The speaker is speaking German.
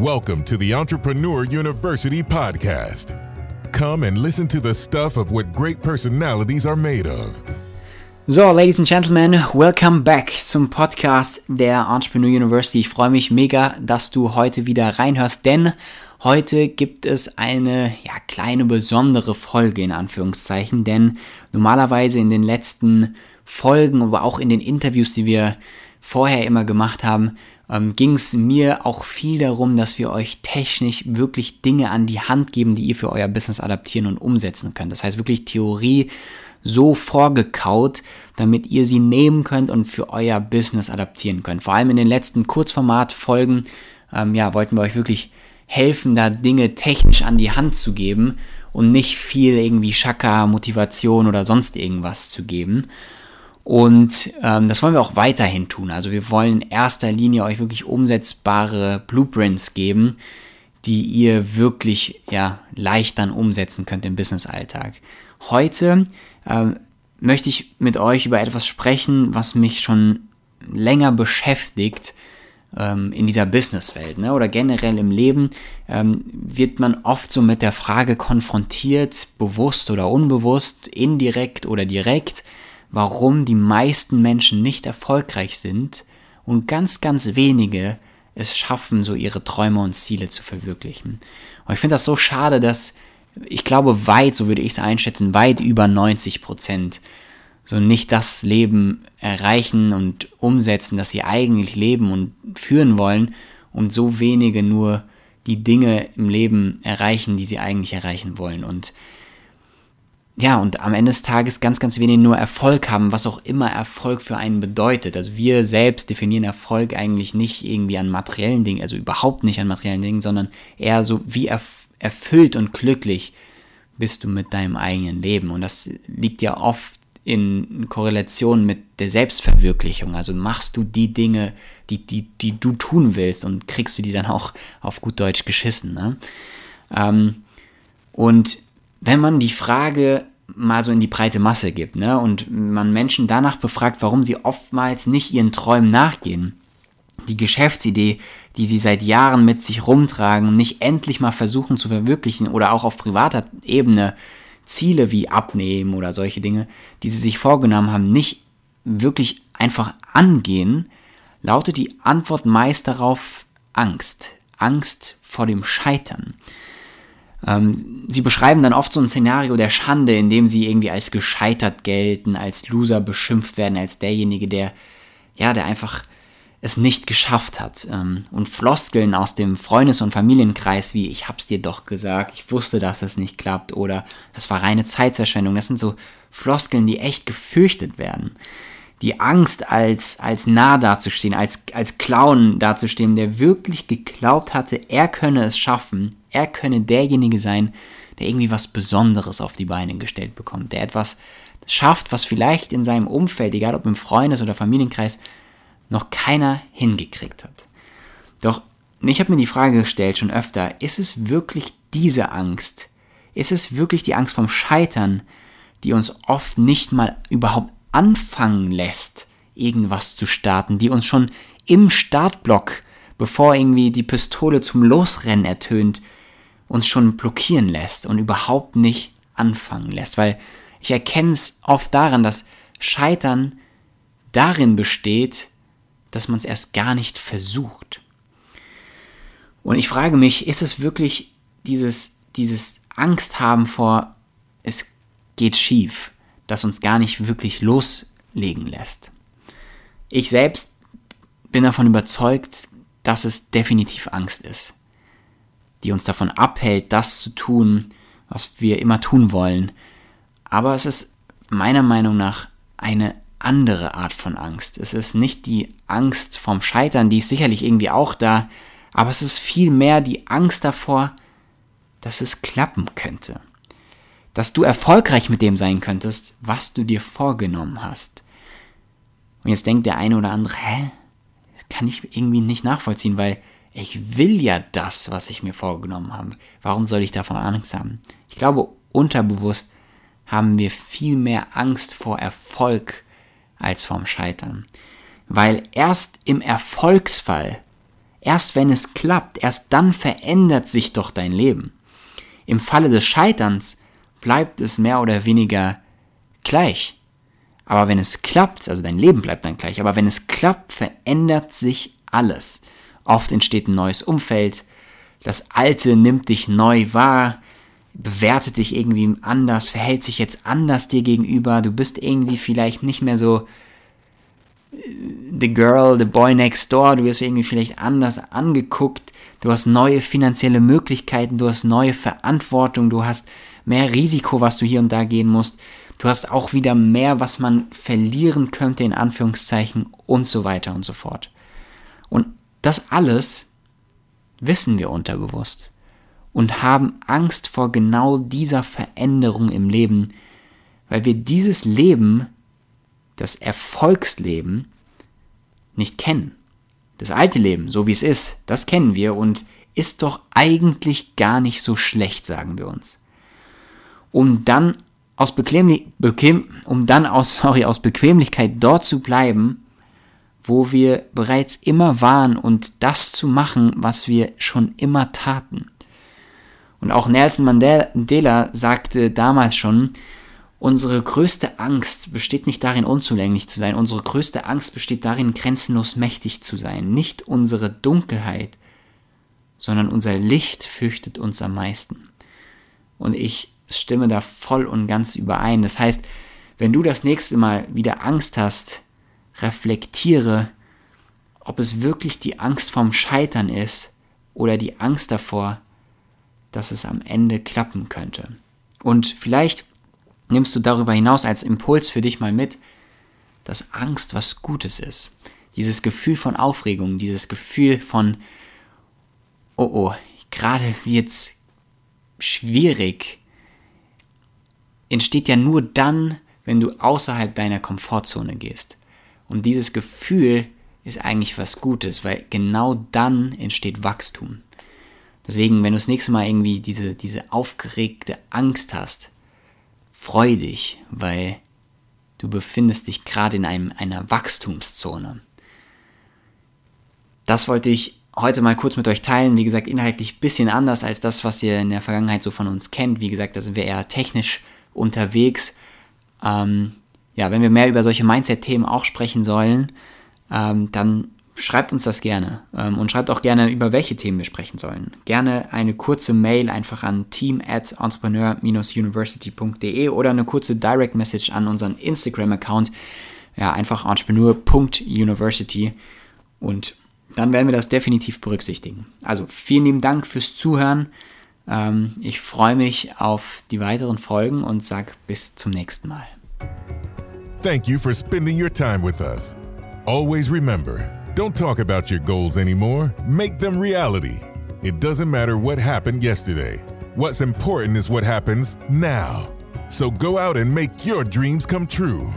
Welcome to the Entrepreneur University podcast. Come and listen to the stuff of what great personalities are made of. So, Ladies and Gentlemen, welcome back zum Podcast der Entrepreneur University. Ich freue mich mega, dass du heute wieder reinhörst, denn heute gibt es eine ja, kleine besondere Folge in Anführungszeichen, denn normalerweise in den letzten Folgen, aber auch in den Interviews, die wir vorher immer gemacht haben, ähm, ging es mir auch viel darum, dass wir euch technisch wirklich Dinge an die Hand geben, die ihr für euer Business adaptieren und umsetzen könnt. Das heißt wirklich Theorie so vorgekaut, damit ihr sie nehmen könnt und für euer Business adaptieren könnt. Vor allem in den letzten Kurzformat-Folgen ähm, ja, wollten wir euch wirklich helfen, da Dinge technisch an die Hand zu geben und nicht viel irgendwie Schaka, Motivation oder sonst irgendwas zu geben. Und ähm, das wollen wir auch weiterhin tun. Also wir wollen in erster Linie euch wirklich umsetzbare Blueprints geben, die ihr wirklich ja, leicht dann umsetzen könnt im Business-Alltag. Heute ähm, möchte ich mit euch über etwas sprechen, was mich schon länger beschäftigt ähm, in dieser Businesswelt ne? oder generell im Leben ähm, wird man oft so mit der Frage konfrontiert, bewusst oder unbewusst, indirekt oder direkt, warum die meisten Menschen nicht erfolgreich sind und ganz, ganz wenige es schaffen, so ihre Träume und Ziele zu verwirklichen. Und ich finde das so schade, dass ich glaube weit, so würde ich es einschätzen, weit über 90 Prozent so nicht das Leben erreichen und umsetzen, das sie eigentlich leben und führen wollen und so wenige nur die Dinge im Leben erreichen, die sie eigentlich erreichen wollen. Und ja, und am Ende des Tages ganz, ganz wenig nur Erfolg haben, was auch immer Erfolg für einen bedeutet. Also wir selbst definieren Erfolg eigentlich nicht irgendwie an materiellen Dingen, also überhaupt nicht an materiellen Dingen, sondern eher so, wie erf erfüllt und glücklich bist du mit deinem eigenen Leben. Und das liegt ja oft in Korrelation mit der Selbstverwirklichung. Also machst du die Dinge, die, die, die du tun willst und kriegst du die dann auch auf gut Deutsch geschissen. Ne? Ähm, und wenn man die Frage mal so in die breite Masse gibt ne, und man Menschen danach befragt, warum sie oftmals nicht ihren Träumen nachgehen, die Geschäftsidee, die sie seit Jahren mit sich rumtragen, nicht endlich mal versuchen zu verwirklichen oder auch auf privater Ebene Ziele wie abnehmen oder solche Dinge, die sie sich vorgenommen haben, nicht wirklich einfach angehen, lautet die Antwort meist darauf Angst. Angst vor dem Scheitern. Ähm, sie beschreiben dann oft so ein Szenario der Schande, in dem sie irgendwie als gescheitert gelten, als Loser beschimpft werden, als derjenige, der, ja, der einfach es nicht geschafft hat. Ähm, und Floskeln aus dem Freundes- und Familienkreis wie ich hab's dir doch gesagt, ich wusste, dass es nicht klappt oder das war reine Zeitverschwendung. Das sind so Floskeln, die echt gefürchtet werden die Angst, als, als nah dazustehen, als, als Clown dazustehen, der wirklich geglaubt hatte, er könne es schaffen, er könne derjenige sein, der irgendwie was Besonderes auf die Beine gestellt bekommt, der etwas schafft, was vielleicht in seinem Umfeld, egal ob im Freundes- oder Familienkreis, noch keiner hingekriegt hat. Doch ich habe mir die Frage gestellt schon öfter, ist es wirklich diese Angst? Ist es wirklich die Angst vom Scheitern, die uns oft nicht mal überhaupt anfangen lässt, irgendwas zu starten, die uns schon im Startblock, bevor irgendwie die Pistole zum Losrennen ertönt, uns schon blockieren lässt und überhaupt nicht anfangen lässt. Weil ich erkenne es oft daran, dass Scheitern darin besteht, dass man es erst gar nicht versucht. Und ich frage mich, ist es wirklich dieses, dieses Angst haben vor, es geht schief? Das uns gar nicht wirklich loslegen lässt. Ich selbst bin davon überzeugt, dass es definitiv Angst ist, die uns davon abhält, das zu tun, was wir immer tun wollen. Aber es ist meiner Meinung nach eine andere Art von Angst. Es ist nicht die Angst vom Scheitern, die ist sicherlich irgendwie auch da, aber es ist vielmehr die Angst davor, dass es klappen könnte dass du erfolgreich mit dem sein könntest, was du dir vorgenommen hast. Und jetzt denkt der eine oder andere, hä? Kann ich irgendwie nicht nachvollziehen, weil ich will ja das, was ich mir vorgenommen habe. Warum soll ich davon Angst haben? Ich glaube, unterbewusst haben wir viel mehr Angst vor Erfolg als vorm Scheitern. Weil erst im Erfolgsfall, Erst wenn es klappt, erst dann verändert sich doch dein Leben. Im Falle des Scheiterns bleibt es mehr oder weniger gleich. Aber wenn es klappt, also dein Leben bleibt dann gleich, aber wenn es klappt, verändert sich alles. Oft entsteht ein neues Umfeld, das Alte nimmt dich neu wahr, bewertet dich irgendwie anders, verhält sich jetzt anders dir gegenüber, du bist irgendwie vielleicht nicht mehr so the girl, the boy next door, du wirst irgendwie vielleicht anders angeguckt, du hast neue finanzielle Möglichkeiten, du hast neue Verantwortung, du hast mehr Risiko, was du hier und da gehen musst, du hast auch wieder mehr, was man verlieren könnte, in Anführungszeichen und so weiter und so fort. Und das alles wissen wir unterbewusst und haben Angst vor genau dieser Veränderung im Leben, weil wir dieses Leben, das Erfolgsleben, nicht kennen. Das alte Leben, so wie es ist, das kennen wir und ist doch eigentlich gar nicht so schlecht, sagen wir uns. Um dann aus, Bequem, Bequem, um dann aus, sorry, aus Bequemlichkeit dort zu bleiben, wo wir bereits immer waren und das zu machen, was wir schon immer taten. Und auch Nelson Mandela sagte damals schon, unsere größte Angst besteht nicht darin, unzulänglich zu sein, unsere größte Angst besteht darin, grenzenlos mächtig zu sein. Nicht unsere Dunkelheit, sondern unser Licht fürchtet uns am meisten. Und ich stimme da voll und ganz überein. Das heißt, wenn du das nächste Mal wieder Angst hast, reflektiere, ob es wirklich die Angst vom Scheitern ist oder die Angst davor, dass es am Ende klappen könnte. Und vielleicht nimmst du darüber hinaus als Impuls für dich mal mit, dass Angst was Gutes ist. Dieses Gefühl von Aufregung, dieses Gefühl von, oh oh, gerade jetzt schwierig, entsteht ja nur dann, wenn du außerhalb deiner Komfortzone gehst. Und dieses Gefühl ist eigentlich was Gutes, weil genau dann entsteht Wachstum. Deswegen, wenn du das nächste Mal irgendwie diese, diese aufgeregte Angst hast, freu dich, weil du befindest dich gerade in einem, einer Wachstumszone. Das wollte ich heute mal kurz mit euch teilen. Wie gesagt, inhaltlich ein bisschen anders als das, was ihr in der Vergangenheit so von uns kennt. Wie gesagt, da sind wir eher technisch unterwegs. Ähm, ja, wenn wir mehr über solche Mindset-Themen auch sprechen sollen, ähm, dann schreibt uns das gerne ähm, und schreibt auch gerne, über welche Themen wir sprechen sollen. Gerne eine kurze Mail einfach an team at entrepreneur-university.de oder eine kurze Direct Message an unseren Instagram-Account, ja, einfach entrepreneur.university und dann werden wir das definitiv berücksichtigen. Also vielen lieben Dank fürs Zuhören. Ähm, ich freue mich auf die weiteren Folgen und sage bis zum nächsten Mal. Thank you for spending your time with us. Always remember, don't talk about your goals anymore, make them reality. It doesn't matter what happened yesterday. What's important is what happens now. So go out and make your dreams come true.